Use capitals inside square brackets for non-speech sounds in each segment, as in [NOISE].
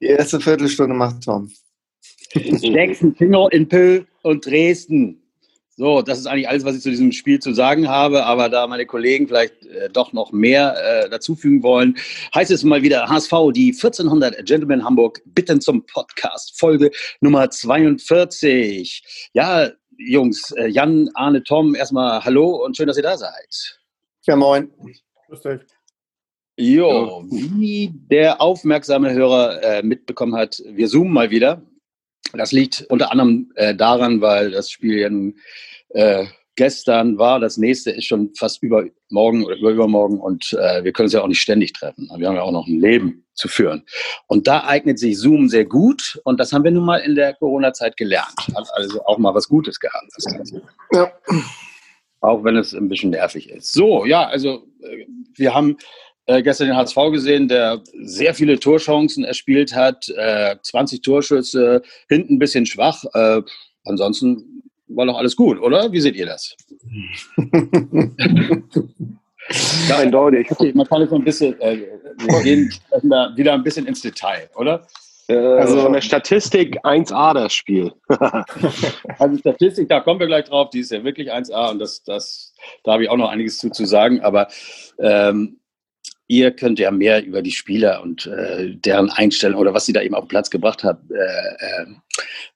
Die erste Viertelstunde macht Tom. Jackson, Finger in Pö und Dresden. So, das ist eigentlich alles, was ich zu diesem Spiel zu sagen habe. Aber da meine Kollegen vielleicht äh, doch noch mehr äh, dazufügen wollen, heißt es mal wieder HSV, die 1400 Gentlemen Hamburg bitten zum Podcast, Folge Nummer 42. Ja, Jungs, äh, Jan, Arne, Tom, erstmal hallo und schön, dass ihr da seid. Ja, moin. Grüß dich. Jo, wie der aufmerksame Hörer äh, mitbekommen hat, wir zoomen mal wieder. Das liegt unter anderem äh, daran, weil das Spiel ja nun äh, gestern war. Das nächste ist schon fast übermorgen oder übermorgen und äh, wir können uns ja auch nicht ständig treffen. Wir haben ja auch noch ein Leben zu führen. Und da eignet sich Zoom sehr gut und das haben wir nun mal in der Corona-Zeit gelernt. Hat also auch mal was Gutes gehabt, das Ganze. Ja. Auch wenn es ein bisschen nervig ist. So, ja, also äh, wir haben äh, gestern den HSV gesehen, der sehr viele Torchancen erspielt hat, äh, 20 Torschüsse, hinten ein bisschen schwach. Äh, ansonsten war doch alles gut, oder? Wie seht ihr das? [LAUGHS] ja, eindeutig. Okay, man kann jetzt noch ein bisschen, äh, wir gehen wieder ein bisschen ins Detail, oder? Äh, also von der Statistik 1A das Spiel. [LAUGHS] also Statistik, da kommen wir gleich drauf, die ist ja wirklich 1A und das, das, da habe ich auch noch einiges zu, zu sagen, aber ähm, ihr könnt ja mehr über die Spieler und äh, deren Einstellung oder was sie da eben auf den Platz gebracht hat, äh, äh,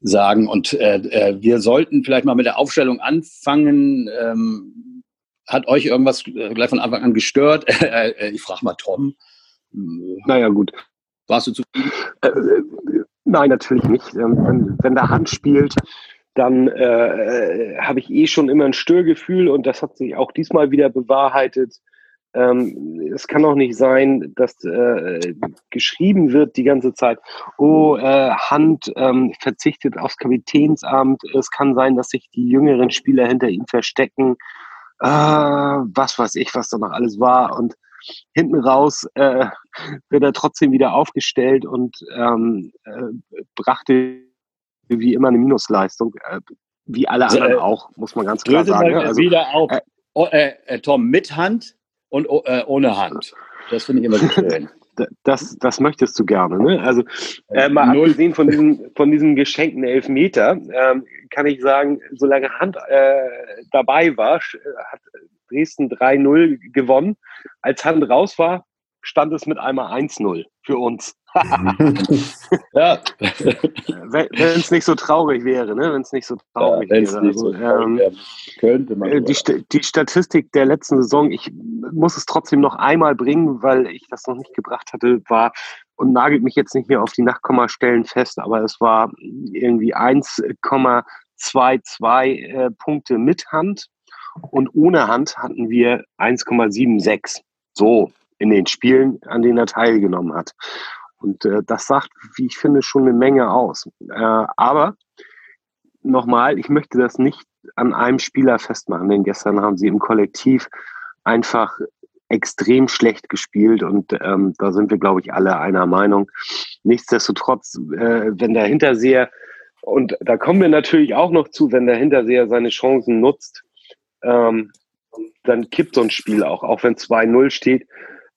sagen. Und äh, äh, wir sollten vielleicht mal mit der Aufstellung anfangen. Ähm, hat euch irgendwas äh, gleich von Anfang an gestört? [LAUGHS] ich frage mal Tom. Naja, gut. Warst du zufrieden? nein, natürlich nicht. Ähm, wenn, wenn der Hand spielt, dann habe ich eh schon immer ein Störgefühl und das hat sich auch diesmal wieder bewahrheitet. Ähm, es kann auch nicht sein, dass äh, geschrieben wird die ganze Zeit, oh, äh, Hand ähm, verzichtet aufs Kapitänsamt. Es kann sein, dass sich die jüngeren Spieler hinter ihm verstecken. Äh, was weiß ich, was da noch alles war. Und hinten raus äh, wird er trotzdem wieder aufgestellt und ähm, äh, brachte wie immer eine Minusleistung. Äh, wie alle anderen auch, muss man ganz klar sagen. Also, wieder auf. Oh, Tom, mit Hand und äh, ohne Hand. Das finde ich immer so [LAUGHS] schön. Das, das möchtest du gerne. Ne? Also äh, mal Null. abgesehen von diesem, von diesem geschenkten Elfmeter, ähm, kann ich sagen, solange Hand äh, dabei war, hat Dresden 3-0 gewonnen. Als Hand raus war, stand es mit einmal 1-0 für uns. [LAUGHS] ja. Wenn es nicht so traurig wäre, ne? Wenn es nicht so traurig ja, wäre. Also, so ähm, könnte man. Äh, die, die, Statistik der letzten Saison, ich muss es trotzdem noch einmal bringen, weil ich das noch nicht gebracht hatte, war und nagelt mich jetzt nicht mehr auf die Nachkommastellen fest, aber es war irgendwie 1,22 äh, Punkte mit Hand und ohne Hand hatten wir 1,76. So in den Spielen, an denen er teilgenommen hat. Und äh, das sagt, wie ich finde, schon eine Menge aus. Äh, aber nochmal, ich möchte das nicht an einem Spieler festmachen, denn gestern haben sie im Kollektiv einfach extrem schlecht gespielt und ähm, da sind wir, glaube ich, alle einer Meinung. Nichtsdestotrotz, äh, wenn der Hinterseher, und da kommen wir natürlich auch noch zu, wenn der Hinterseher seine Chancen nutzt, ähm, dann kippt so ein Spiel auch, auch wenn 2-0 steht.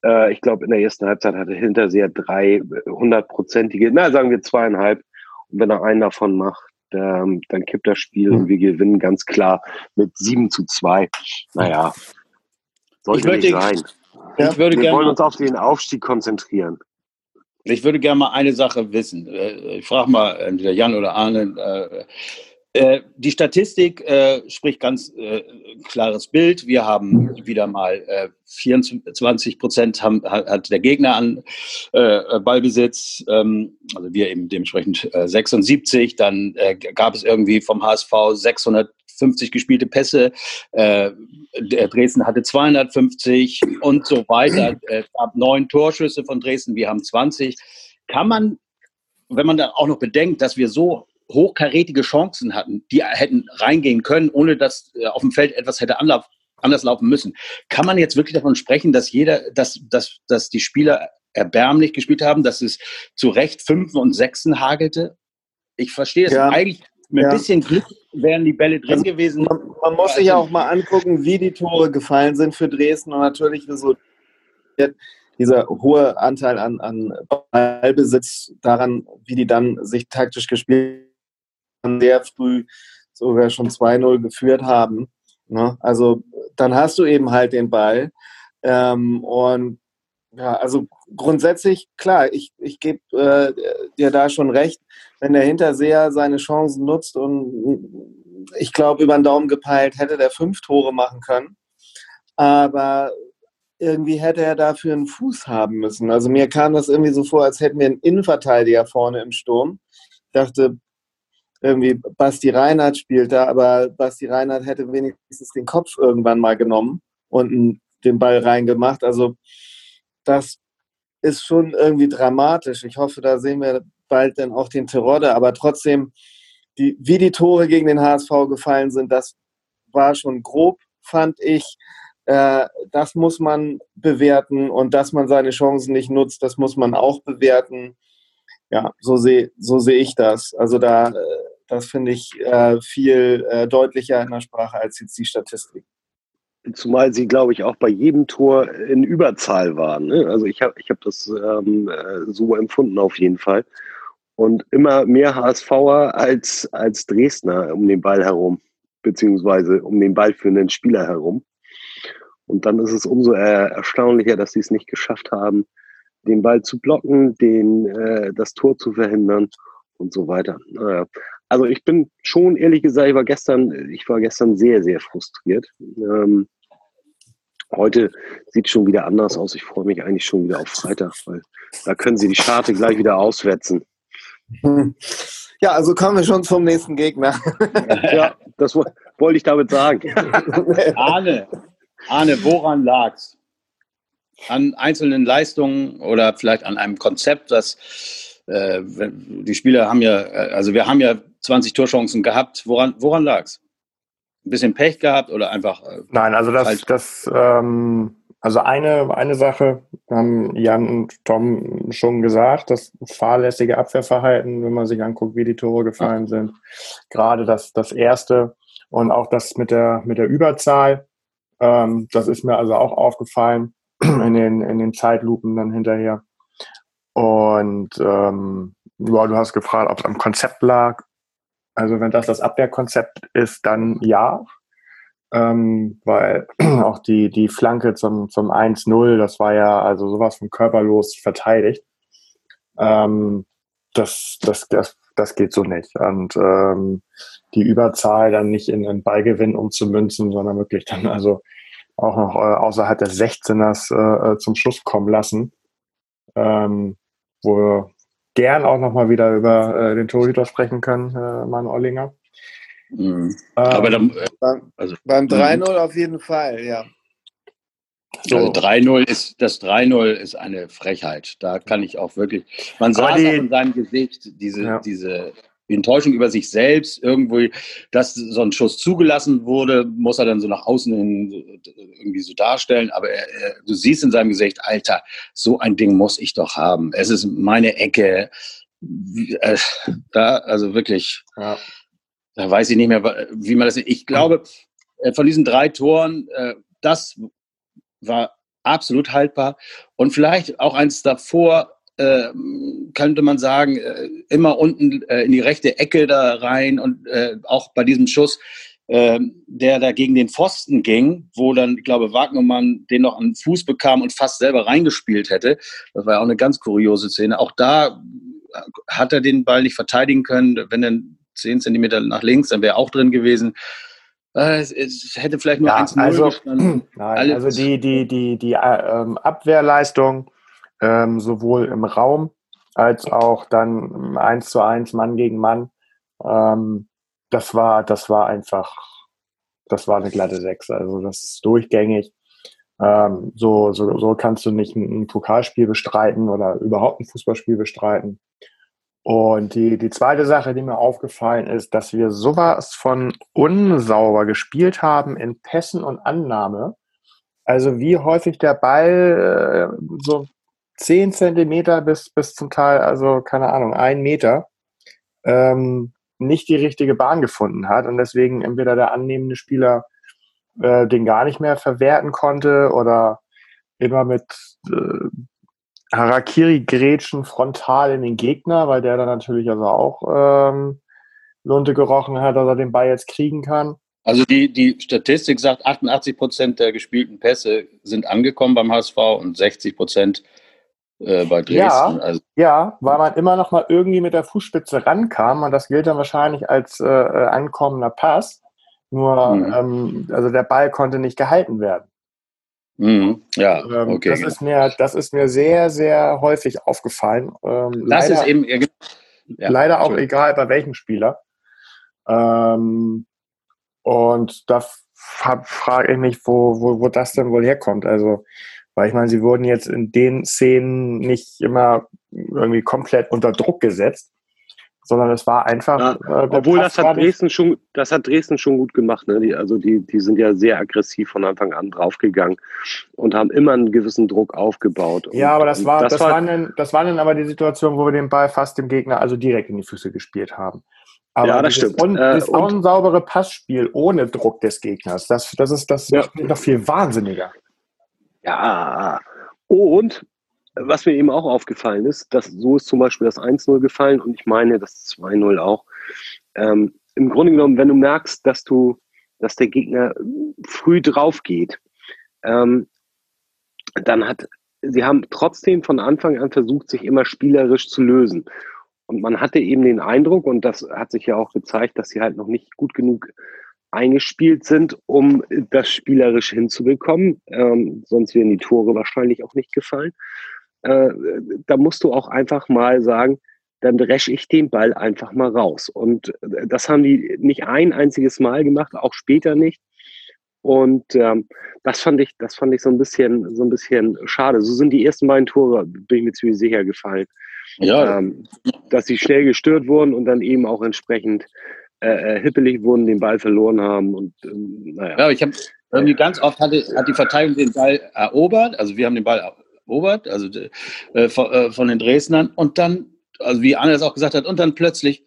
Äh, ich glaube, in der ersten Halbzeit hatte Hinterseher drei hundertprozentige, na sagen wir zweieinhalb. Und wenn er einen davon macht, ähm, dann kippt das Spiel und wir gewinnen ganz klar mit 7 zu 2. Naja, sollte nicht sein. Ja, wir wollen uns auf den Aufstieg konzentrieren. Ich würde gerne mal eine Sache wissen. Äh, ich frage mal entweder Jan oder Arne. Äh, äh, die Statistik äh, spricht ganz äh, klares Bild. Wir haben wieder mal äh, 24 Prozent haben, hat der Gegner an äh, Ballbesitz, ähm, also wir eben dementsprechend 76. Dann gab es irgendwie vom HSV 650 gespielte Pässe. Dresden hatte 250 und so weiter. Es gab neun Torschüsse von Dresden, wir haben 20. Kann man, wenn man dann auch noch bedenkt, dass wir so hochkarätige Chancen hatten, die hätten reingehen können, ohne dass äh, auf dem Feld etwas hätte anlauf, anders laufen müssen. Kann man jetzt wirklich davon sprechen, dass jeder, dass, dass, dass die Spieler erbärmlich gespielt haben, dass es zu Recht Fünfen und Sechsen hagelte? Ich verstehe es ja. eigentlich. Mit ja. ein bisschen Glück wären die Bälle drin also, gewesen. Man, man muss sich ja auch mal angucken, wie die Tore gefallen sind für Dresden und natürlich so dieser hohe Anteil an, an Ballbesitz daran, wie die dann sich taktisch gespielt haben, sehr früh sogar schon 2-0 geführt haben. Ne? Also dann hast du eben halt den Ball. Ähm, und ja, also grundsätzlich, klar, ich, ich gebe äh, dir da schon recht, wenn der Hinterseher seine Chancen nutzt und ich glaube, über den Daumen gepeilt hätte der fünf Tore machen können. Aber irgendwie hätte er dafür einen Fuß haben müssen. Also mir kam das irgendwie so vor, als hätten wir einen Innenverteidiger vorne im Sturm. Ich dachte, irgendwie Basti Reinhardt spielt da, aber Basti Reinhardt hätte wenigstens den Kopf irgendwann mal genommen und den Ball reingemacht. Also das ist schon irgendwie dramatisch. Ich hoffe, da sehen wir bald dann auch den Terodde, aber trotzdem, die, wie die Tore gegen den HSV gefallen sind, das war schon grob, fand ich. Äh, das muss man bewerten und dass man seine Chancen nicht nutzt, das muss man auch bewerten. Ja, so sehe so seh ich das. Also da, äh, das finde ich äh, viel äh, deutlicher in der Sprache als jetzt die Statistik. Zumal sie, glaube ich, auch bei jedem Tor in Überzahl waren. Ne? Also ich habe ich hab das ähm, äh, so empfunden auf jeden Fall. Und immer mehr HSVer als, als Dresdner um den Ball herum, beziehungsweise um den Ball für einen Spieler herum. Und dann ist es umso erstaunlicher, dass sie es nicht geschafft haben, den Ball zu blocken, den, äh, das Tor zu verhindern und so weiter. Naja. Also ich bin schon, ehrlich gesagt, ich war gestern, ich war gestern sehr, sehr frustriert. Ähm, heute sieht es schon wieder anders aus. Ich freue mich eigentlich schon wieder auf Freitag, weil da können sie die Scharte gleich wieder auswetzen. [LAUGHS] Ja, also kommen wir schon zum nächsten Gegner. [LAUGHS] ja, das wollte ich damit sagen. [LAUGHS] Arne, Arne, woran lag's? An einzelnen Leistungen oder vielleicht an einem Konzept, das äh, die Spieler haben ja, also wir haben ja 20 Torchancen gehabt. Woran, woran lag's? Ein bisschen Pech gehabt oder einfach? Äh, Nein, also das, das ähm, also eine, eine Sache haben Jan und Tom schon gesagt, das fahrlässige Abwehrverhalten, wenn man sich anguckt, wie die Tore gefallen sind. Gerade das, das erste und auch das mit der, mit der Überzahl. Ähm, das ist mir also auch aufgefallen in den, in den Zeitlupen dann hinterher. Und ähm, ja, du hast gefragt, ob es am Konzept lag. Also wenn das das Abwehrkonzept ist, dann ja. Ähm, weil [CLEARS THROAT] auch die, die Flanke zum, zum 1-0, das war ja also sowas von körperlos verteidigt. Ähm, das, das, das, das geht so nicht. Und ähm, die Überzahl dann nicht in einen Ballgewinn umzumünzen, sondern wirklich dann also auch noch äh, außerhalb des 16ers äh, äh, zum Schluss kommen lassen. Ähm, wo gern auch nochmal wieder über äh, den Torhüter sprechen können, äh, Mann Ollinger. Mhm. Aber dann, äh, beim, also, beim 3-0 mhm. auf jeden Fall, ja. So. Also 3-0 ist, das 3-0 ist eine Frechheit. Da kann ich auch wirklich, man sah die, in seinem Gesicht, diese, ja. diese Enttäuschung über sich selbst, irgendwo, dass so ein Schuss zugelassen wurde, muss er dann so nach außen hin irgendwie so darstellen. Aber er, er, du siehst in seinem Gesicht, Alter, so ein Ding muss ich doch haben. Es ist meine Ecke. Äh, da, also wirklich, ja. da weiß ich nicht mehr, wie man das. Ich glaube, äh, von diesen drei Toren, äh, das war absolut haltbar. Und vielleicht auch eins davor, äh, könnte man sagen, äh, immer unten äh, in die rechte Ecke da rein und äh, auch bei diesem Schuss, äh, der da gegen den Pfosten ging, wo dann, ich glaube, Wagnermann den noch an den Fuß bekam und fast selber reingespielt hätte. Das war ja auch eine ganz kuriose Szene. Auch da hat er den Ball nicht verteidigen können. Wenn er zehn Zentimeter nach links, dann wäre er auch drin gewesen. Es, es, hätte vielleicht nur ja, 1-0 also, gestanden. [CLEARS THROAT] Nein, also die, die, die, die äh, ähm, Abwehrleistung ähm, sowohl im Raum als auch dann eins zu eins Mann gegen Mann. Ähm, das war, das war einfach, das war eine glatte Sechs. Also das ist durchgängig. Ähm, so, so, so kannst du nicht ein, ein Pokalspiel bestreiten oder überhaupt ein Fußballspiel bestreiten. Und die, die zweite Sache, die mir aufgefallen ist, dass wir sowas von unsauber gespielt haben in Pässen und Annahme. Also wie häufig der Ball äh, so 10 Zentimeter bis, bis zum Teil, also keine Ahnung, ein Meter, ähm, nicht die richtige Bahn gefunden hat und deswegen entweder der annehmende Spieler äh, den gar nicht mehr verwerten konnte oder immer mit äh, Harakiri-Grätschen frontal in den Gegner, weil der dann natürlich also auch ähm, Lunte gerochen hat, dass er den Ball jetzt kriegen kann. Also die, die Statistik sagt, 88 Prozent der gespielten Pässe sind angekommen beim HSV und 60 Prozent äh, bei Dresden. Ja, also, ja, weil man immer noch mal irgendwie mit der Fußspitze rankam und das gilt dann wahrscheinlich als äh, äh ankommender Pass. Nur, mhm. ähm, also der Ball konnte nicht gehalten werden. Mhm. Ja, ähm, okay. Das ist, mir, das ist mir sehr, sehr häufig aufgefallen. Ähm, das leider, ist eben ja, leider auch egal bei welchem Spieler. Ähm, und da frage ich mich, wo, wo, wo das denn wohl herkommt. Also, weil ich meine, sie wurden jetzt in den Szenen nicht immer irgendwie komplett unter Druck gesetzt sondern es war einfach. Ja, äh, obwohl das hat Dresden schon, das hat Dresden schon gut gemacht. Ne? Die, also die, die sind ja sehr aggressiv von Anfang an draufgegangen und haben immer einen gewissen Druck aufgebaut. ja, aber das war, das, das war, waren dann, das waren dann aber die Situation, wo wir den Ball fast dem Gegner also direkt in die Füße gespielt haben. Aber ja, das stimmt. Und das äh, unsaubere Passspiel ohne Druck des Gegners, das, das ist das ja. noch viel wahnsinniger. Ja. Und was mir eben auch aufgefallen ist, dass so ist zum Beispiel das 1-0 gefallen und ich meine das 2-0 auch. Ähm, Im Grunde genommen, wenn du merkst, dass du, dass der Gegner früh drauf geht, ähm, dann hat, sie haben trotzdem von Anfang an versucht, sich immer spielerisch zu lösen. Und man hatte eben den Eindruck, und das hat sich ja auch gezeigt, dass sie halt noch nicht gut genug eingespielt sind, um das spielerisch hinzubekommen. Ähm, sonst wären die Tore wahrscheinlich auch nicht gefallen äh, da musst du auch einfach mal sagen, dann dresche ich den Ball einfach mal raus. Und das haben die nicht ein einziges Mal gemacht, auch später nicht. Und ähm, das fand ich, das fand ich so ein bisschen, so ein bisschen schade. So sind die ersten beiden Tore, bin ich mir ziemlich sicher gefallen. Ja. Ähm, dass sie schnell gestört wurden und dann eben auch entsprechend äh, äh hippelig wurden, den Ball verloren haben. Und ähm, naja. Ja, ich habe irgendwie ganz oft hatte, hat die Verteidigung den Ball erobert. Also wir haben den Ball erobert, also äh, von, äh, von, den Dresdnern und dann, also wie Anne das auch gesagt hat, und dann plötzlich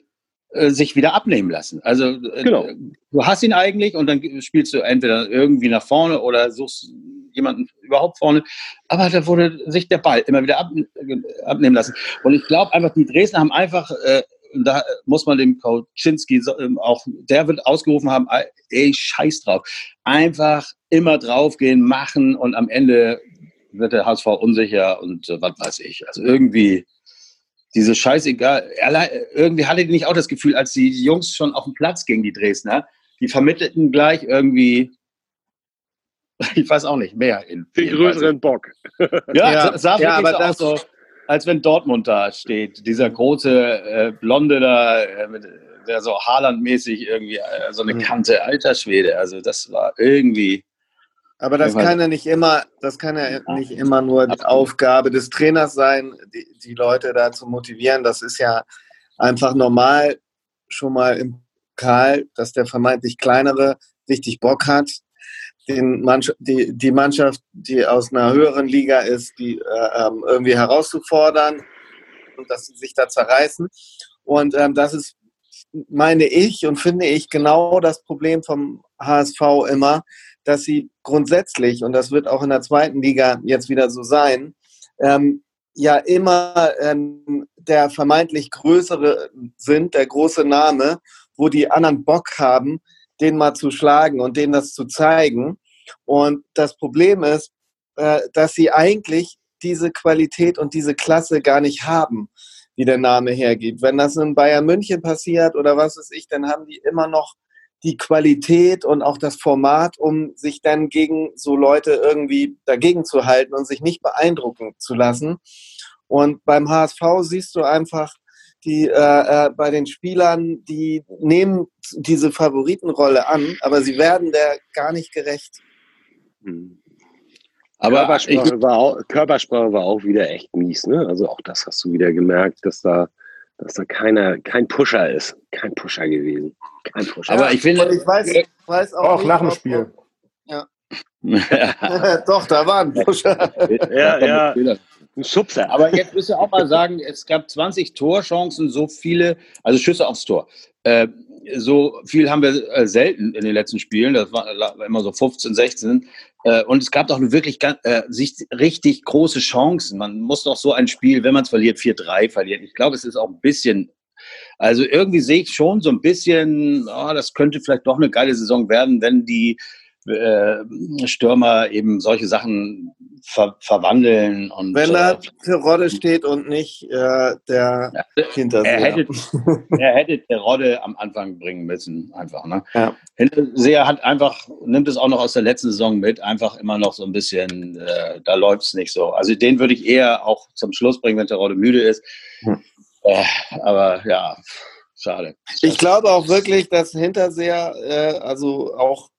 äh, sich wieder abnehmen lassen. Also äh, genau. du hast ihn eigentlich und dann spielst du entweder irgendwie nach vorne oder suchst jemanden überhaupt vorne, aber da wurde sich der Ball immer wieder ab, abnehmen lassen. Und ich glaube einfach, die Dresdner haben einfach äh, da muss man dem Kauczynski ähm, auch, der wird ausgerufen haben, ey, scheiß drauf. Einfach immer draufgehen, machen und am Ende wird der HSV unsicher und äh, was weiß ich. Also irgendwie diese Scheißegal. Irgendwie hatte ich nicht auch das Gefühl, als die Jungs schon auf dem Platz gingen, die Dresdner, die vermittelten gleich irgendwie, [LAUGHS] ich weiß auch nicht, mehr. In, Den größeren Bock. Ja, ja, sah ja aber das so, als wenn Dortmund da steht. Dieser große äh, Blonde da, äh, mit, der so Haaland-mäßig irgendwie äh, so eine mhm. Kante, alter Schwede. Also das war irgendwie aber das kann ja nicht immer, das kann ja nicht immer nur die Aufgabe des Trainers sein, die, die Leute da zu motivieren. Das ist ja einfach normal schon mal im Pokal, dass der vermeintlich kleinere richtig Bock hat, den Mannschaft, die, die Mannschaft, die aus einer höheren Liga ist, die äh, ähm, irgendwie herauszufordern und dass sie sich da zerreißen. Und ähm, das ist, meine ich und finde ich, genau das Problem vom HSV immer, dass sie grundsätzlich, und das wird auch in der zweiten Liga jetzt wieder so sein, ähm, ja immer ähm, der vermeintlich größere sind, der große Name, wo die anderen Bock haben, den mal zu schlagen und denen das zu zeigen. Und das Problem ist, äh, dass sie eigentlich diese Qualität und diese Klasse gar nicht haben, wie der Name hergibt. Wenn das in Bayern München passiert oder was weiß ich, dann haben die immer noch die Qualität und auch das Format, um sich dann gegen so Leute irgendwie dagegen zu halten und sich nicht beeindrucken zu lassen. Und beim HSV siehst du einfach, die äh, äh, bei den Spielern, die nehmen diese Favoritenrolle an, aber sie werden der gar nicht gerecht. Hm. Aber Körpersprache, ich, war auch, Körpersprache war auch wieder echt mies, ne? Also auch das hast du wieder gemerkt, dass da dass da keiner, kein Pusher ist. Kein Pusher gewesen. Kein Pusher. Aber ich finde. ich weiß, weiß auch, auch nicht, nach dem Spiel. Ja. [LAUGHS] [LAUGHS] Doch, da war ein Pusher. ja, ja. [LAUGHS] Ein Schubser. Aber jetzt müsst ihr auch mal sagen, es gab 20 Torchancen, so viele, also Schüsse aufs Tor. Äh, so viel haben wir äh, selten in den letzten Spielen. Das war, immer so 15, 16. Äh, und es gab doch wirklich äh, sich richtig große Chancen. Man muss doch so ein Spiel, wenn man es verliert, 4-3 verlieren. Ich glaube, es ist auch ein bisschen also irgendwie sehe ich schon so ein bisschen, oh, das könnte vielleicht doch eine geile Saison werden, wenn die äh, Stürmer eben solche Sachen ver verwandeln. Und, Wenn da äh, Terodde steht und nicht äh, der ja, Hinterseher. Er hätte, er hätte Terodde am Anfang bringen müssen, einfach. Ne? Ja. Hinterseher hat einfach, nimmt es auch noch aus der letzten Saison mit, einfach immer noch so ein bisschen, äh, da läuft es nicht so. Also den würde ich eher auch zum Schluss bringen, wenn Terodde müde ist. Hm. Äh, aber ja, schade. Ich glaube auch wirklich, dass Hinterseher, äh, also auch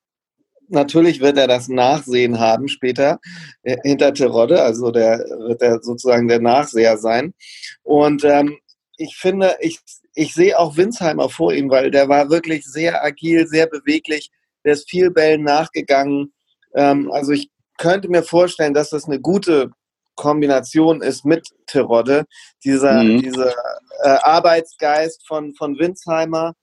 natürlich wird er das Nachsehen haben später äh, hinter Terodde, also der wird er sozusagen der Nachseher sein. Und ähm, ich finde, ich, ich sehe auch Winsheimer vor ihm, weil der war wirklich sehr agil, sehr beweglich, der ist viel Bällen nachgegangen. Ähm, also ich könnte mir vorstellen, dass das eine gute Kombination ist mit Terodde, dieser, mhm. dieser äh, Arbeitsgeist von, von Winsheimer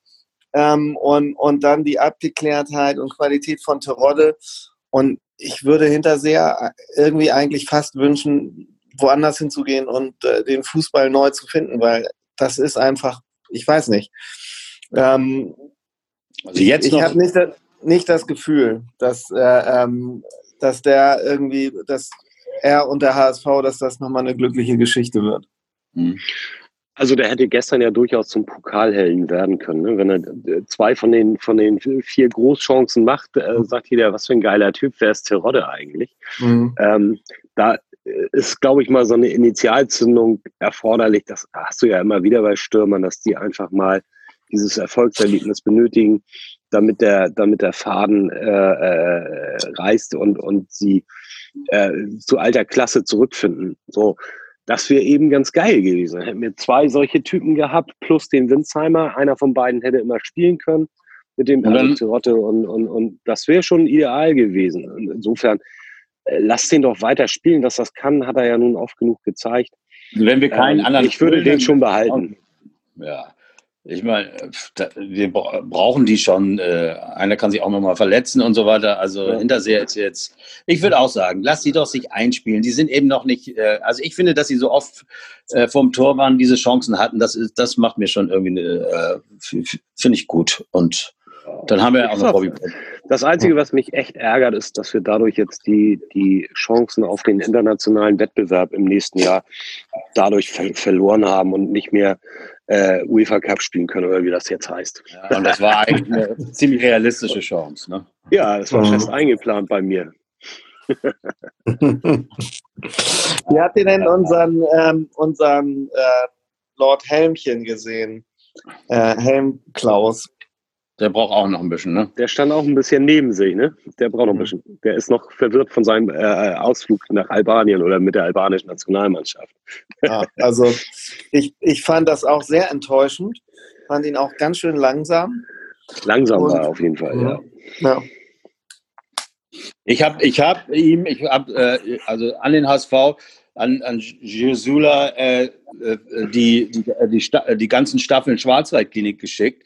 ähm, und, und dann die Abgeklärtheit und Qualität von Terodde. Und ich würde Hinterseher irgendwie eigentlich fast wünschen, woanders hinzugehen und äh, den Fußball neu zu finden, weil das ist einfach, ich weiß nicht. Ähm, also jetzt ich, ich habe nicht, nicht das Gefühl, dass, äh, ähm, dass der irgendwie, dass er und der HSV, dass das nochmal eine glückliche Geschichte wird. Mhm. Also der hätte gestern ja durchaus zum Pokalhelden werden können. Ne? Wenn er äh, zwei von den, von den vier Großchancen macht, äh, sagt jeder, was für ein geiler Typ, wer ist Terodde eigentlich? Mhm. Ähm, da äh, ist, glaube ich, mal so eine Initialzündung erforderlich. Das hast du ja immer wieder bei Stürmern, dass die einfach mal dieses Erfolgserlebnis benötigen, damit der, damit der Faden äh, äh, reißt und, und sie äh, zu alter Klasse zurückfinden. So, das wäre eben ganz geil gewesen. Hätten wir zwei solche Typen gehabt, plus den Winsheimer. Einer von beiden hätte immer spielen können mit dem Rotte und, und, und das wäre schon ideal gewesen. Und insofern, äh, lass den doch weiter spielen, dass das kann, hat er ja nun oft genug gezeigt. Wenn wir keinen ähm, anderen. Ich würde den schon behalten. Ja. Ich meine, wir brauchen die schon. Äh, einer kann sich auch nochmal verletzen und so weiter. Also ja. Hinterseher ist jetzt, ich würde auch sagen, lass sie doch sich einspielen. Die sind eben noch nicht, äh, also ich finde, dass sie so oft äh, vom Tor waren, diese Chancen hatten, das, ist, das macht mir schon irgendwie, äh, finde ich gut. Und dann haben wir ja auch noch Bobby. Das Einzige, was mich echt ärgert, ist, dass wir dadurch jetzt die, die Chancen auf den internationalen Wettbewerb im nächsten Jahr dadurch ver verloren haben und nicht mehr äh, UEFA Cup spielen können oder wie das jetzt heißt. Ja, und das war eigentlich eine [LAUGHS] ziemlich realistische Chance. Ne? Ja, das war mhm. fest eingeplant bei mir. [LAUGHS] wie habt ihr denn unseren, ähm, unseren äh, Lord Helmchen gesehen? Äh, Helm Klaus. Der braucht auch noch ein bisschen, ne? Der stand auch ein bisschen neben sich, ne? Der braucht noch ein mhm. bisschen. Der ist noch verwirrt von seinem äh, Ausflug nach Albanien oder mit der albanischen Nationalmannschaft. Ja, also ich, ich fand das auch sehr enttäuschend. Fand ihn auch ganz schön langsam. Langsam Und, war er auf jeden Fall, ja. ja. Ich habe ich hab ihm, ich habe äh, also an den HSV, an, an Jesula äh, äh, die, die, die, die ganzen Staffeln Schwarzwaldklinik geschickt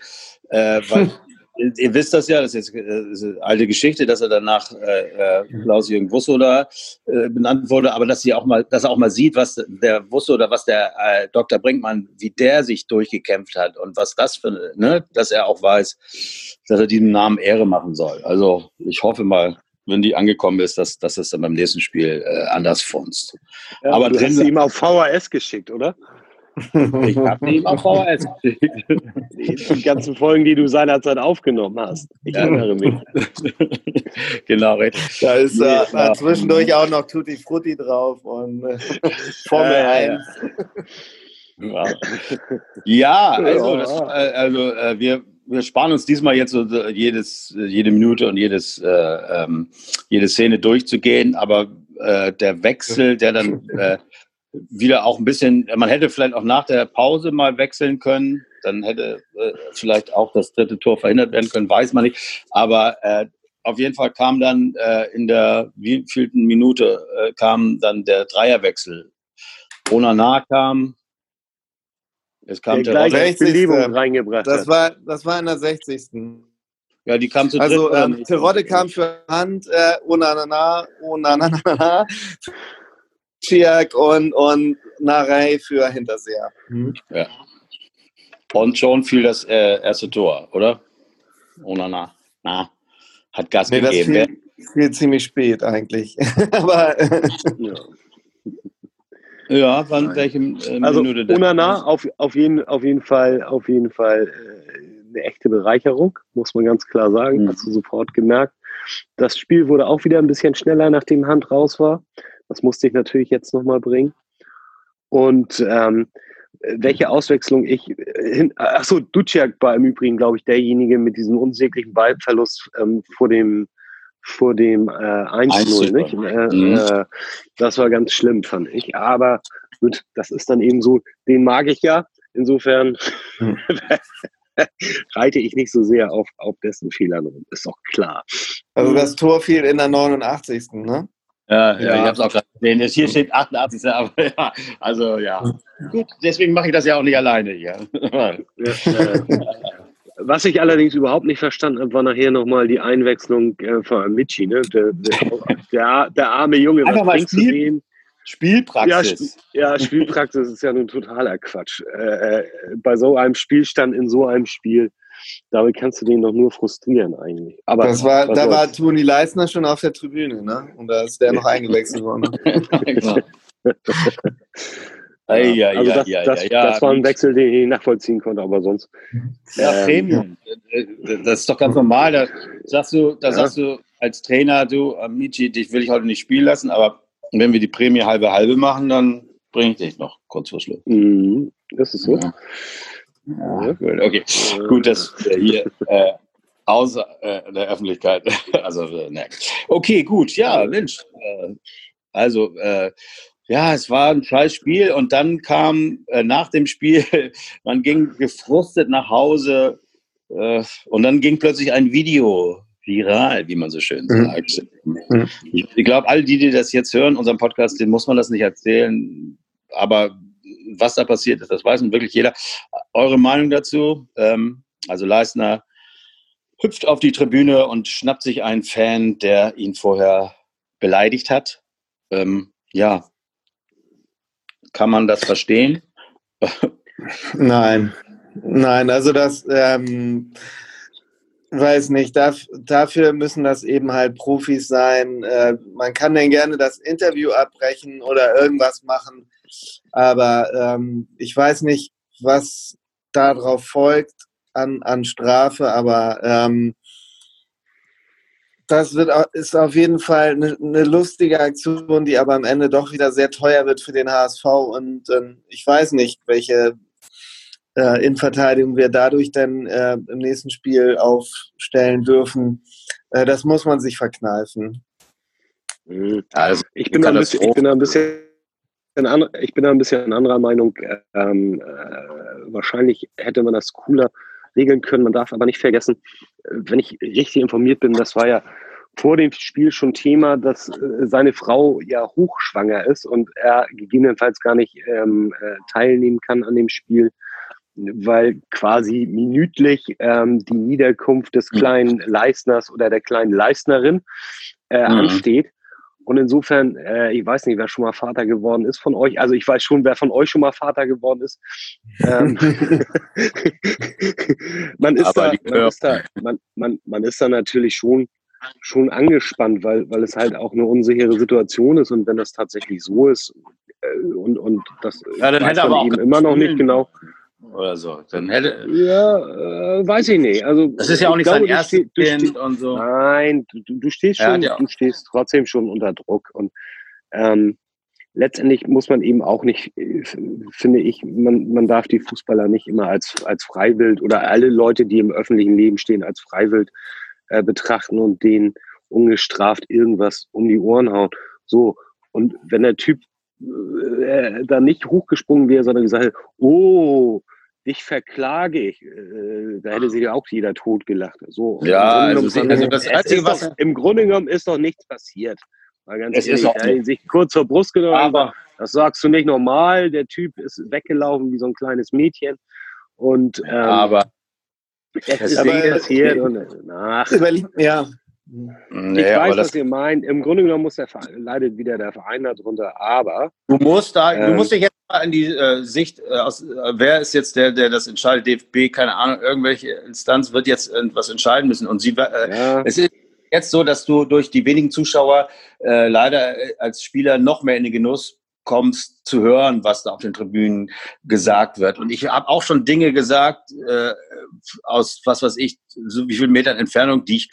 äh, weil, [LAUGHS] ihr wisst das ja, das ist jetzt äh, eine alte Geschichte, dass er danach äh, äh, Klaus-Jürgen Wussoda äh, benannt wurde, aber dass, sie auch mal, dass er auch mal sieht, was der Wussoda, was der äh, Dr. Brinkmann, wie der sich durchgekämpft hat und was das für, ne, dass er auch weiß, dass er diesem Namen Ehre machen soll. Also ich hoffe mal, wenn die angekommen ist, dass, dass es dann beim nächsten Spiel äh, anders funzt. Ja, aber du drin, hast sie ihm auf VHS geschickt, oder? Ich habe ihm auf VHS Die ganzen Folgen, die du seinerzeit aufgenommen hast. Ich ja. erinnere mich. genau, richtig. Da ist äh, ja. zwischendurch auch noch Tutti Frutti drauf und äh, [LAUGHS] Formel ja, 1. Ja, also, das, äh, also äh, wir, wir sparen uns diesmal jetzt so jedes, jede Minute und jedes, äh, ähm, jede Szene durchzugehen, aber äh, der Wechsel, der dann äh, wieder auch ein bisschen, man hätte vielleicht auch nach der Pause mal wechseln können, dann hätte äh, vielleicht auch das dritte Tor verhindert werden können, weiß man nicht. Aber äh, auf jeden Fall kam dann äh, in der wievielten Minute äh, kam dann der Dreierwechsel. Onana kam, es kam der, der 60. reingebracht. Das war, das war in der 60. Ja, die kam zu Also dritt, oder ähm? Terodde kam für Hand, äh, Onanana, Onanana, Chiak und, und Narei für Hinterseher. Ja. Und schon fiel das äh, erste Tor, oder? Oh, na, na. na. Hat Gas Nee, das gegeben. fiel, fiel ziemlich spät eigentlich. [LAUGHS] Aber Ja. Wann welche äh, Also Minute denn? Onana auf, auf, jeden, auf jeden Fall, auf jeden Fall äh, eine echte Bereicherung, muss man ganz klar sagen. Mhm. Hast du sofort gemerkt. Das Spiel wurde auch wieder ein bisschen schneller, nachdem Hand raus war. Das musste ich natürlich jetzt nochmal bringen. Und ähm, welche Auswechslung ich äh, hin, achso, Duciak war im Übrigen, glaube ich, derjenige mit diesem unsäglichen Ballverlust ähm, vor dem vor dem äh, 1-0, nicht? Äh, Mhm. äh, das war ganz schlimm, fand ich. Aber gut, das ist dann eben so, den mag ich ja. Insofern Mhm. [LAUGHS] reite ich nicht so sehr auf, auf dessen Fehlern rum. Ist doch klar. also das Tor fiel in der 89. Ne? Ja, ja, ich habe es auch gerade gesehen. Hier steht 88. Aber [LAUGHS] ja, also ja. Gut, deswegen mache ich das ja auch nicht alleine hier. Ja, was ich allerdings überhaupt nicht verstanden habe, war nachher nochmal die Einwechslung äh, von Amici. Ne? Der, der, der, arme Junge, Einfach mal Spiel- dem? Ja, Spielpraxis. Sp- ja, Spielpraxis ist ja nun totaler Quatsch. Äh, äh, bei so einem Spielstand in so einem Spiel, damit kannst du den doch nur frustrieren eigentlich. Aber Das war, da war. Toni Leisner schon auf der Tribüne, ne? Und da ist der noch eingewechselt worden. [LAUGHS] genau. [LAUGHS] Ja, also ja, das, ja, das, ja, ja. das war ein Wechsel, den ich nicht nachvollziehen konnte, aber sonst. Ja, Ähm, Premium. Das ist doch ganz normal. Da sagst du, da Ja. sagst du als Trainer, du, Amici, dich will ich heute nicht spielen lassen, aber wenn wir die Prämie halbe halbe machen, dann bringe ich dich noch kurz vor Schluss. Mhm, das ist so. Ja. Gut, okay. Gut, dass wir hier äh, außer äh, der Öffentlichkeit. [LAUGHS] also, äh, ne. Okay, gut, ja, Mensch. Äh, also, äh, ja, es war ein scheiß Spiel und dann kam äh, nach dem Spiel, [LAUGHS] man ging gefrustet nach Hause und dann ging plötzlich ein Video viral, wie man so schön Mhm. sagt. Mhm. Ich, glaube, alle, die, die das jetzt hören, unseren Podcast, denen muss man das nicht erzählen, aber was da passiert ist, das weiß nun wirklich jeder. Eure Meinung dazu? Ähm, also Leistner hüpft auf die Tribüne und schnappt sich einen Fan, der ihn vorher beleidigt hat. Ähm, ja, kann man das verstehen? [LAUGHS] Nein, nein, also das, ähm, weiß nicht, darf, dafür müssen das eben halt Profis sein. Äh, man kann dann gerne das Interview abbrechen oder irgendwas machen, aber ähm, ich weiß nicht, was darauf folgt an, an Strafe, aber ähm, das wird, ist auf jeden Fall eine, eine lustige Aktion, die aber am Ende doch wieder sehr teuer wird für den HSV und ähm, ich weiß nicht, welche äh, Innenverteidigung wir dadurch dann äh, im nächsten Spiel aufstellen dürfen. Äh, das muss man sich verkneifen. Also, Ich bin, da ein bisschen, ich bin da ein bisschen an, ich bin da ein bisschen anderer Meinung. Ähm, äh, wahrscheinlich hätte man das cooler regeln können. Man darf aber nicht vergessen, äh, wenn ich richtig informiert bin, das war ja vor dem Spiel schon Thema, dass äh, seine Frau ja hochschwanger ist und er gegebenenfalls gar nicht ähm, äh, teilnehmen kann an dem Spiel, weil quasi minütlich ähm, die Niederkunft des Mhm. kleinen Leistners oder der kleinen Leistnerin äh, Mhm. ansteht. Und insofern, äh, ich weiß nicht, wer schon mal Vater geworden ist von euch. Also ich weiß schon, wer von euch schon mal Vater geworden ist. Ähm, [LAUGHS] man, ist da, man, ist da, man, man, man ist da natürlich schon, schon angespannt, weil, weil es halt auch eine unsichere Situation ist. Und wenn das tatsächlich so ist äh, und, und das Ja, dann weiß man eben immer noch nicht genau. Oder so. Dann hätte. Ja, äh, weiß ich nicht. Also Das ist ja auch ich nicht glaube, sein erstes Kind und so. Nein, du, du- stehst schon, ja- du stehst trotzdem schon unter Druck und ähm, letztendlich muss man eben auch nicht, äh, finde ich, man, man darf die Fußballer nicht immer als, als Freiwild oder alle Leute, die im öffentlichen Leben stehen, als Freiwild äh, betrachten und denen ungestraft irgendwas um die Ohren hauen. So, und wenn der Typ äh, da nicht hochgesprungen wäre, sondern gesagt hätte, oh, dich verklage ich, äh, da hätte sich ja auch jeder tot gelacht. So, Ja, im also, genommen- also das Einzige, ist was- doch, Im Grunde genommen ist doch nichts passiert. Mal ganz Es ist ehrlich, auch er hat nicht. sich kurz zur Brust genommen. Aber das sagst du nicht normal. Der Typ ist weggelaufen wie so ein kleines Mädchen. Und ähm, Aber Es ist Aber- interessiert und [LAUGHS] ach, Überleg, ja. Nee, ich weiß, was ihr meint. Im Grunde genommen muss der Verein, leidet wieder der Verein darunter, aber du musst da, du Ähm. musst dich jetzt mal in die äh, Sicht äh, aus, äh, wer ist jetzt der, der das entscheidet? DFB, keine Ahnung, irgendwelche Instanz wird jetzt irgendwas entscheiden müssen und sie, äh, ja, Es ist jetzt so, dass du durch die wenigen Zuschauer äh, leider äh, als Spieler noch mehr in den Genuss kommst zu hören, was da auf den Tribünen gesagt wird. Und ich habe auch schon Dinge gesagt äh, aus was weiß ich, so wie viel Metern Entfernung, die ich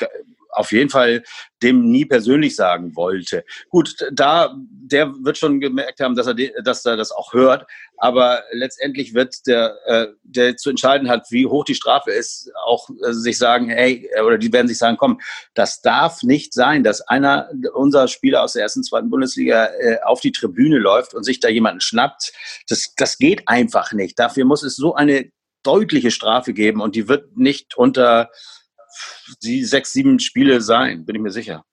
auf jeden Fall dem nie persönlich sagen wollte. Gut, da der wird schon gemerkt haben, dass er, dass er das auch hört. Aber letztendlich wird der, äh, der zu entscheiden hat, wie hoch die Strafe ist, auch äh, sich sagen, hey, äh, oder die werden sich sagen, komm, das darf nicht sein, dass einer unserer Spieler aus der ersten, zweiten Bundesliga äh, auf die Tribüne läuft und sich da jemanden schnappt. Das, das geht einfach nicht. Dafür muss es so eine deutliche Strafe geben und die wird nicht unter die sechs, sieben Spiele sein, bin ich mir sicher.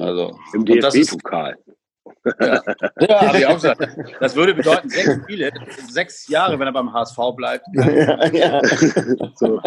Also im DFB-Pokal. ja, [LAUGHS] habe ich auch gesagt. Das würde bedeuten, sechs Spiele, sechs Jahre, wenn er beim HSV bleibt. ja, ja. [LAUGHS] So.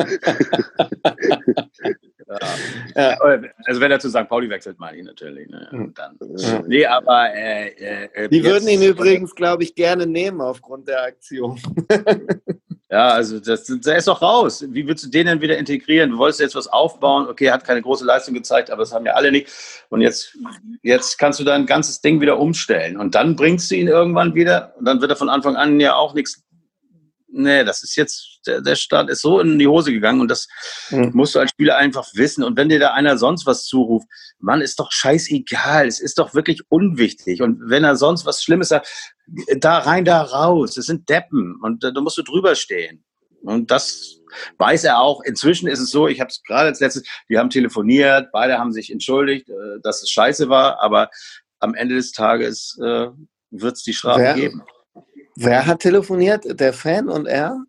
Ja. Also wenn er zu St. Pauli wechselt, meine ich natürlich. Ne? Und dann. Ja. Nee, aber äh, äh, Die würden ihn übrigens, glaube ich, gerne nehmen aufgrund der Aktion. [LAUGHS] Ja, also das, der ist doch raus. Wie willst du den denn wieder integrieren? Du wolltest jetzt was aufbauen. Okay, er hat keine große Leistung gezeigt, aber das haben ja alle nicht. Und jetzt, jetzt kannst du dein ganzes Ding wieder umstellen. Und dann bringst du ihn irgendwann wieder. Und dann wird er von Anfang an ja auch nichts. Nee, das ist jetzt, der, der Start ist so in die Hose gegangen und das Mhm. musst du als Spieler einfach wissen. Und wenn dir da einer sonst was zuruft, Mann, ist doch scheißegal. Es ist doch wirklich unwichtig. Und wenn er sonst was Schlimmes sagt, da rein, da raus. Das sind Deppen. Und da, da musst du drüber stehen. Und das weiß er auch. Inzwischen ist es so, ich habe es gerade als letztes, die haben telefoniert, beide haben sich entschuldigt, äh, dass es scheiße war, aber am Ende des Tages äh, wird es die Strafe Wer? geben. Wer hat telefoniert? Der Fan und er?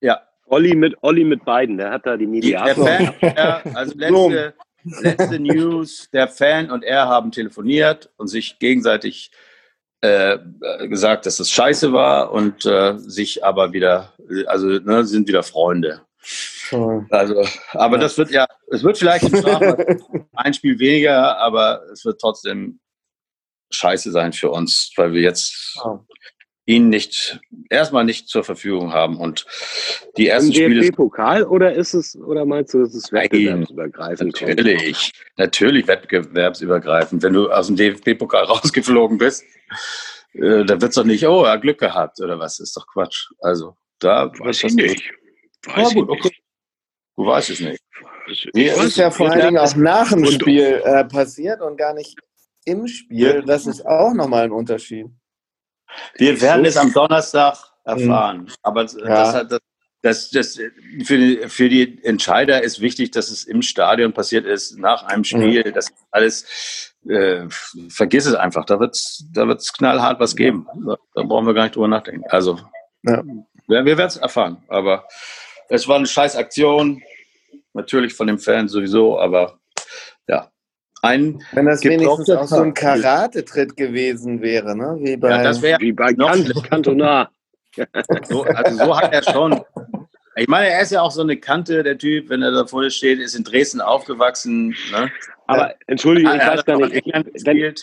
Ja, Olli mit, Olli mit beiden, der hat da die die, der Mediator. Fan, ja, also [LAUGHS] letzte, letzte News, der Fan und er haben telefoniert und sich gegenseitig äh, äh, gesagt, dass es scheiße war und äh, sich aber wieder, also ne, sind wieder Freunde. Also, aber Ja. das wird ja, es wird vielleicht [LAUGHS] ein Spiel weniger, aber es wird trotzdem scheiße sein für uns, weil wir jetzt Oh. Ihn nicht, erstmal nicht zur Verfügung haben und die Im ersten Spiele. DFB-Pokal oder ist es, oder meinst du, dass es Nein. wettbewerbsübergreifend kommt? Natürlich, natürlich wettbewerbsübergreifend. Wenn du aus dem DFB-Pokal [LAUGHS] rausgeflogen bist, äh, da wird's doch nicht, oh, er hat Glück gehabt oder was, ist doch Quatsch. Also, da Weiß ich nicht. Ja, Weiß gut, ich okay. Du weißt es nicht. Ich Das weiß ist ja vor allen Dingen auch nach dem Spiel äh, passiert und gar nicht im Spiel. Das ist auch nochmal ein Unterschied. Wir werden so- es am Donnerstag erfahren. Aber das, Ja. das, das, das, für, die, für die Entscheider ist wichtig, dass es im Stadion passiert ist, nach einem Spiel. Das ist alles, äh, vergiss es einfach. Da wird es da wird's knallhart was geben. Da, da brauchen wir gar nicht drüber nachdenken. Also, Ja. wir, wir werden es erfahren. Aber es war eine scheiß Aktion. Natürlich von dem Fan sowieso, aber. Ein, Wenn das wenigstens auch so ein. Karate-Tritt gewesen wäre, ne? Wie bei ja, das wäre Wie bei. Kantonar. So, also so hat er schon. Ich meine, er ist ja auch so eine Kante, der Typ, wenn er da vor dir steht, ist in Dresden aufgewachsen. Ne? Aber entschuldige, ich weiß gar nicht, wenn,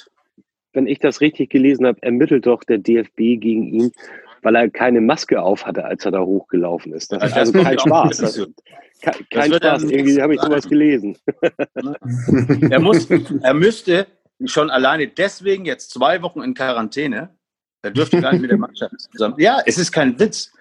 wenn ich das richtig gelesen habe, ermittelt doch der DFB gegen ihn, weil er keine Maske auf hatte, als er da hochgelaufen ist. Das ist Ja, also kein Spaß. Das. Kein kein Spaß. Irgendwie habe ich sowas gelesen. Er, muss, er müsste schon alleine deswegen jetzt zwei Wochen in Quarantäne. Er dürfte gar nicht mit der Mannschaft zusammen. Ja, es ist kein Witz.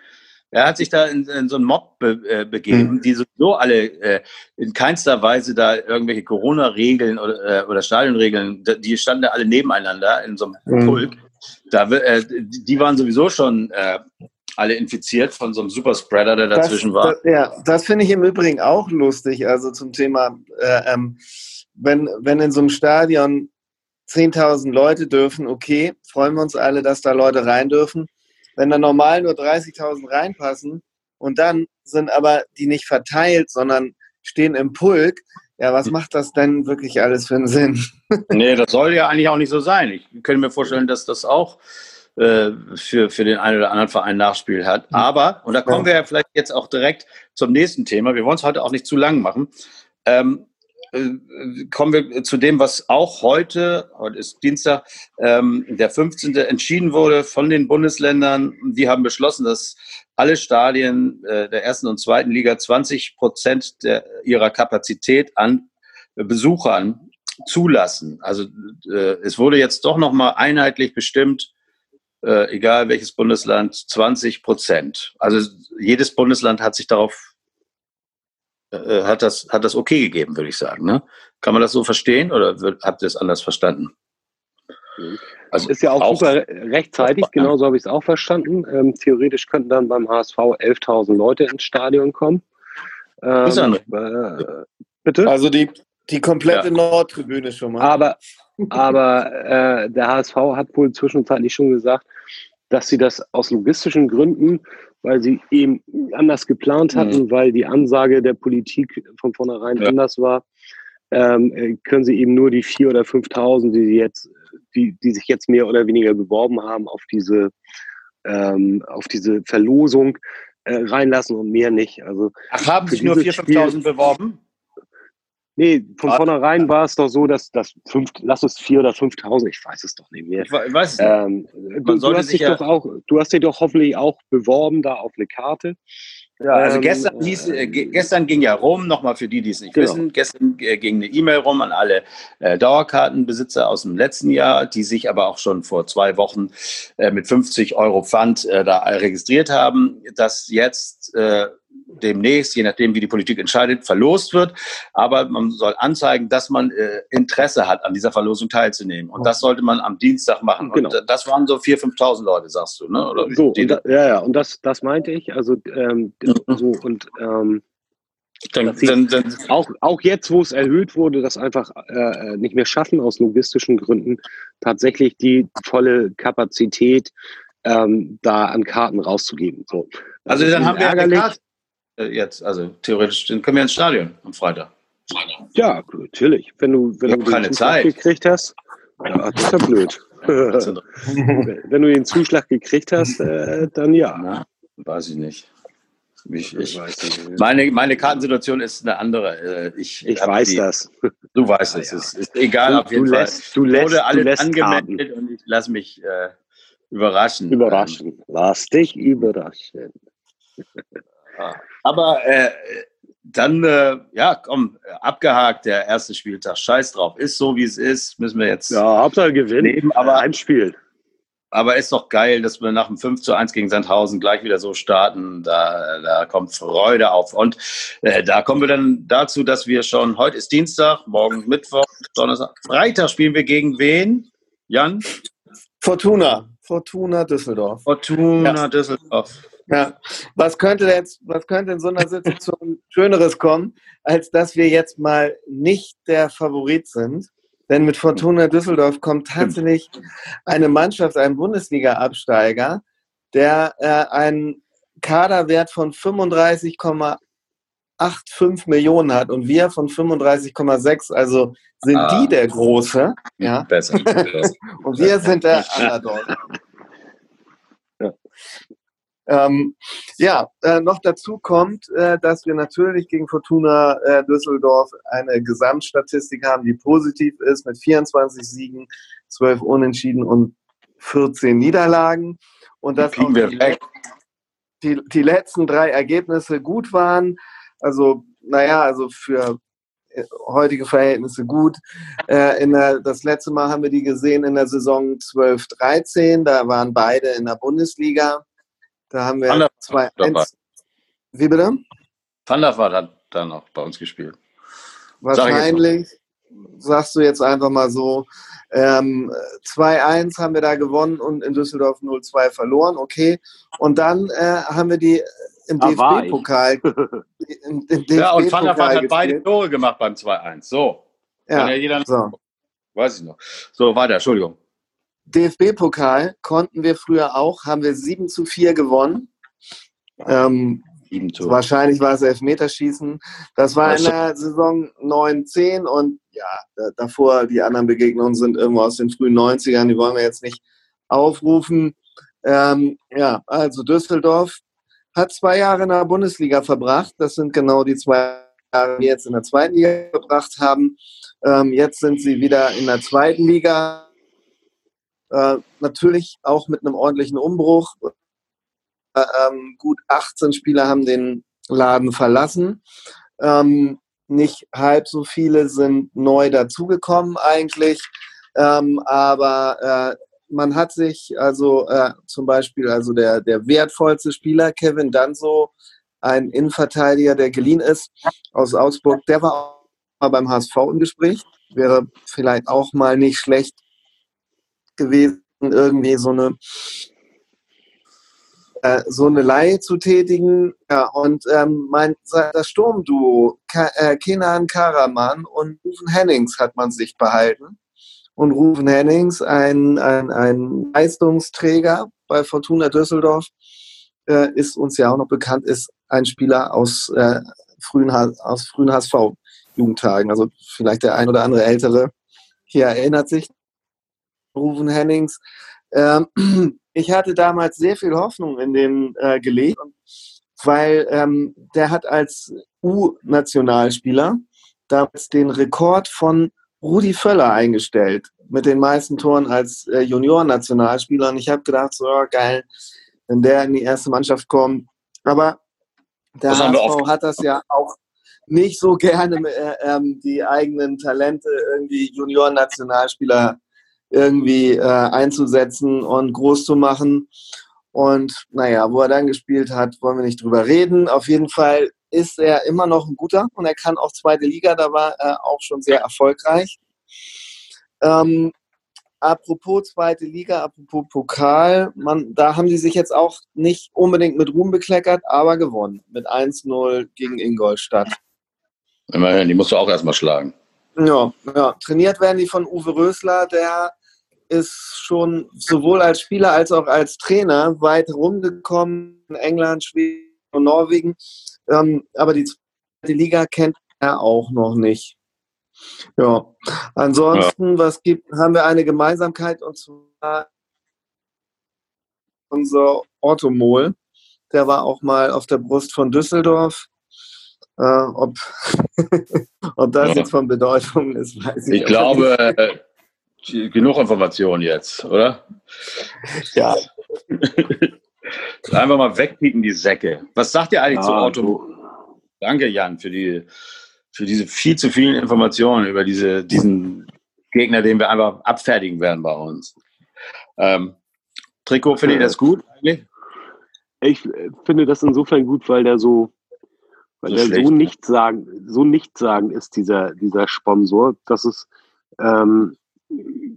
Er hat sich da in, in so einen Mob be, äh, begeben, die sowieso alle äh, in keinster Weise da irgendwelche Corona-Regeln oder, äh, oder Stadionregeln, die standen da alle nebeneinander in so einem Mhm. Pulk. Da, äh, die die waren sowieso schon äh, alle infiziert von so einem Superspreader, der dazwischen war. Das, ja, das finde ich im Übrigen auch lustig. Also zum Thema, äh, ähm, wenn, wenn in so einem Stadion 10.000 Leute dürfen, okay, freuen wir uns alle, dass da Leute rein dürfen. Wenn da normal nur 30.000 reinpassen und dann sind aber die nicht verteilt, sondern stehen im Pulk, ja, was macht das denn wirklich alles für einen Sinn? [LAUGHS] Nee, das soll ja eigentlich auch nicht so sein. Ich könnte mir vorstellen, dass das auch für, für den einen oder anderen Verein Nachspiel hat. Mhm. Aber, und da kommen wir ja vielleicht jetzt auch direkt zum nächsten Thema, wir wollen es heute auch nicht zu lang machen, ähm, äh, kommen wir zu dem, was auch heute, heute ist Dienstag, ähm, der 15. entschieden wurde von den Bundesländern. Die haben beschlossen, dass alle Stadien äh, der ersten und zweiten Liga 20 Prozent der, ihrer Kapazität an Besuchern zulassen. Also äh, es wurde jetzt doch noch mal einheitlich bestimmt, äh, egal welches Bundesland, 20 Prozent. Also jedes Bundesland hat sich darauf äh, hat das hat das okay gegeben, würde ich sagen. Ne? Kann man das so verstehen oder wird, habt ihr es anders verstanden? Also ist ja auch, auch super rechtzeitig, genauso habe ich es auch verstanden. Ähm, theoretisch könnten dann beim HSV 11.000 Leute ins Stadion kommen. Ähm, äh, bitte? Also die, die komplette ja. Nordtribüne schon mal. Aber, aber äh, der HSV hat wohl zwischenzeitlich schon gesagt, dass sie das aus logistischen Gründen, weil sie eben anders geplant hatten, mhm. weil die Ansage der Politik von vornherein ja. anders war, ähm, äh, können sie eben nur die 4.000 oder 5.000, die, jetzt, die, die sich jetzt mehr oder weniger beworben haben, auf diese, ähm, auf diese Verlosung äh, reinlassen und mehr nicht. Also Ach, haben sich nur 4.000, 5.000 beworben? Nee, von ah, vornherein war es doch so, dass das fünf, lass es vier oder 5.000, ich weiß es doch nicht mehr. Ich weiß. Ähm, du, du, hast dich ja doch auch, du hast dich doch hoffentlich auch beworben da auf eine Karte. Ja, also ähm, gestern, hieß, äh, gestern ging ja rum, nochmal für die, die es nicht genau. wissen, gestern äh, ging eine E-Mail rum an alle äh, Dauerkartenbesitzer aus dem letzten Jahr, die sich aber auch schon vor zwei Wochen äh, mit 50 Euro Pfand äh, da registriert haben, dass jetzt äh, demnächst, je nachdem, wie die Politik entscheidet, verlost wird. Aber man soll anzeigen, dass man äh, Interesse hat, an dieser Verlosung teilzunehmen. Und das sollte man am Dienstag machen. Genau. Und das waren so 4.000, 5.000 Leute, sagst du, ne? Oder so, da, ja, ja, und das, das meinte ich. Also, ähm, mhm. so, und ähm, dann, dann, dann, auch, auch jetzt, wo es erhöht wurde, das einfach äh, nicht mehr schaffen, aus logistischen Gründen, tatsächlich die volle Kapazität ähm, da an Karten rauszugeben. So. Also dann haben wir ärgerlich. Äh, jetzt, also theoretisch dann können wir ins Stadion am Freitag. Ja, natürlich. Wenn du, wenn du keine Zeit gekriegt hast, ja, das ist ja blöd. [LAUGHS] wenn du den Zuschlag gekriegt hast, äh, dann ja. Na, weiß ich nicht. Ich, ich, meine, meine Kartensituation ist eine andere. Äh, ich, ich weiß die, das. Du weißt es. Ja. Es ist egal, auf jeden du Fall. Lässt, du lässt, wurde alles angemeldet Karten. und ich lasse mich äh, überraschen. Überraschen. Lass dich überraschen. Aber äh, dann, äh, ja, komm, abgehakt, der erste Spieltag. Scheiß drauf. Ist so, wie es ist. Müssen wir jetzt. Ja, Hauptsache gewinnen. aber ein Spiel. Aber ist doch geil, dass wir nach dem 5 zu 1 gegen Sandhausen gleich wieder so starten. Da, da kommt Freude auf. Und äh, da kommen wir dann dazu, dass wir schon, heute ist Dienstag, morgen Mittwoch, Donnerstag, Freitag spielen wir gegen wen? Jan? Fortuna. Fortuna Düsseldorf. Fortuna ja. Düsseldorf. Ja, was könnte jetzt, was könnte in so einer Situation [LAUGHS] Schöneres kommen, als dass wir jetzt mal nicht der Favorit sind? Denn mit Fortuna Düsseldorf kommt tatsächlich eine Mannschaft, ein Bundesliga-Absteiger, der äh, einen Kaderwert von 35,85 Millionen hat und wir von 35,6. Also sind ah. die der Große. Ja? [LAUGHS] Besser. und wir sind der [LAUGHS] Underdog. Ähm, ja, äh, noch dazu kommt, äh, dass wir natürlich gegen Fortuna äh, Düsseldorf eine Gesamtstatistik haben, die positiv ist mit 24 Siegen, 12 Unentschieden und 14 Niederlagen. Und dass auch die, die, die, letzten drei Ergebnisse gut waren. Also, naja, also für äh, heutige Verhältnisse gut. Äh, in der, das letzte Mal haben wir die gesehen in der Saison 12-13. Da waren beide in der Bundesliga. Da haben wir zwei. Eins. Wie bitte? Thunder war dann, dann noch bei uns gespielt. Wahrscheinlich, Sag sagst du jetzt einfach mal so. Ähm, 2-1 haben wir da gewonnen und in Düsseldorf 0-2 verloren, okay. Und dann äh, haben wir die im DFB-Pokal. [LAUGHS] DFB ja, und Van der hat beide Tore gemacht beim 2-1. So. Ja, ja jeder so. Weiß ich noch. So, weiter, Entschuldigung. DFB-Pokal konnten wir früher auch, haben wir 7 zu 4 gewonnen. Ähm, wahrscheinlich war es Elfmeterschießen. Das war in der Saison 9, 10 und ja, davor die anderen Begegnungen sind irgendwo aus den frühen 90ern, die wollen wir jetzt nicht aufrufen. Ähm, ja, also Düsseldorf hat zwei Jahre in der Bundesliga verbracht. Das sind genau die zwei Jahre, die wir jetzt in der zweiten Liga verbracht haben. Ähm, jetzt sind sie wieder in der zweiten Liga. Äh, natürlich auch mit einem ordentlichen Umbruch. Äh, ähm, gut 18 Spieler haben den Laden verlassen. Ähm, nicht halb so viele sind neu dazugekommen eigentlich. Ähm, aber äh, man hat sich also äh, zum Beispiel also der, der wertvollste Spieler, Kevin Danso, ein Innenverteidiger, der geliehen ist aus Augsburg, der war auch mal beim HSV im Gespräch. Wäre vielleicht auch mal nicht schlecht gewesen, irgendwie so eine äh, so eine Leihe zu tätigen. Ja, und ähm, mein, das Sturmduo, Ka äh, Kenan Karaman und Rufen Hennings hat man sich behalten. Und Rufen Hennings, ein, ein, ein Leistungsträger bei Fortuna Düsseldorf, äh, ist uns ja auch noch bekannt, ist ein Spieler aus äh, frühen, aus frühen HSV-Jugendtagen. Also vielleicht der ein oder andere Ältere hier erinnert sich. Rufen Hennings. Ähm, [CLEARS THROAT] ich hatte damals sehr viel Hoffnung in den äh, gelegt, weil ähm, der hat als U-Nationalspieler damals den Rekord von Rudi Völler eingestellt mit den meisten Toren als äh, Junioren-Nationalspieler. Und ich habe gedacht, so oh, geil, wenn der in die erste Mannschaft kommt. Aber der das HSV hat das ja auch nicht so gerne, äh, ähm, die eigenen Talente irgendwie Junioren-Nationalspieler irgendwie äh, einzusetzen und groß zu machen. Und naja, wo er dann gespielt hat, wollen wir nicht drüber reden. Auf jeden Fall ist er immer noch ein guter und er kann auch zweite Liga, da war er auch schon sehr erfolgreich. Ähm, apropos zweite Liga, apropos Pokal, man, da haben sie sich jetzt auch nicht unbedingt mit Ruhm bekleckert, aber gewonnen mit 1-0 gegen Ingolstadt. Immerhin, die musst du auch erstmal schlagen. Ja, ja, trainiert werden die von Uwe Rösler, der ist schon sowohl als Spieler als auch als Trainer weit rumgekommen in England, Schweden und Norwegen. Ähm, aber die zweite Liga kennt er auch noch nicht. Ja, ansonsten, ja. was gibt, haben wir eine Gemeinsamkeit und zwar unser Orthomol. Der war auch mal auf der Brust von Düsseldorf. Äh, ob, [LAUGHS] ob das ja. jetzt von Bedeutung ist, weiß ich nicht. Ich glaube, äh, genug Informationen jetzt, oder? Ja. [LAUGHS] Einfach mal wegpiepen, die Säcke. Was sagt ihr eigentlich ja, zu Otto? Danke, Jan, für, die, für diese viel zu vielen Informationen über diese, diesen Gegner, den wir einfach abfertigen werden bei uns. Ähm, Trikot, finde ich das gut eigentlich? Ich finde das insofern gut, weil der so, weil so der so nicht sagen, so nicht sagen ist, dieser, dieser Sponsor, dass es ähm,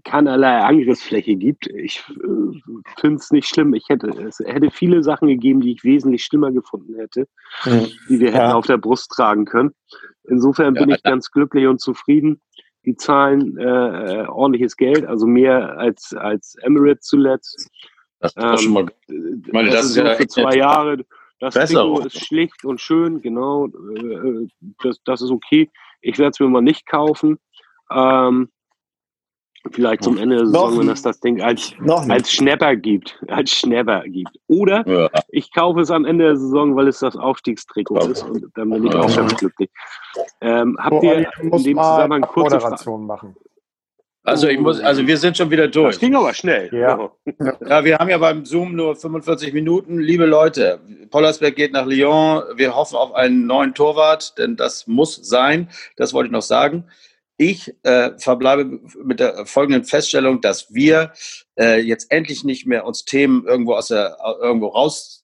keinerlei Angriffsfläche gibt. Ich äh, finde es nicht schlimm. Ich hätte, es hätte viele Sachen gegeben, die ich wesentlich schlimmer gefunden hätte, mhm. die wir hätten ja. auf der Brust tragen können. Insofern bin ja, ich ganz glücklich und zufrieden. Die zahlen äh, äh, ordentliches Geld, also mehr als, als Emirates zuletzt. Das ist ähm, schon mal, ich meine, das, das ist ja für zwei Jahre. Das Trikot ist schlicht und schön, genau. Äh, das, das ist okay. Ich werde es mir mal nicht kaufen. Ähm, Vielleicht zum Ende der Saison, wenn es das Ding als, als Schnapper gibt. Als Schnapper gibt. Oder ja. ich kaufe es am Ende der Saison, weil es das Aufstiegstrikot ja. ist und dann bin ich ja. auch ganz glücklich. Ähm, habt ihr in dem Zusammenhang kurze Moderation machen? Also ich muss, also wir sind schon wieder durch. Das ging aber schnell. Ja. ja, wir haben ja beim Zoom nur 45 Minuten. Liebe Leute, Pollersberg geht nach Lyon. Wir hoffen auf einen neuen Torwart, denn das muss sein. Das wollte ich noch sagen. Ich äh, verbleibe mit der folgenden Feststellung, dass wir äh, jetzt endlich nicht mehr uns Themen irgendwo aus der irgendwo raus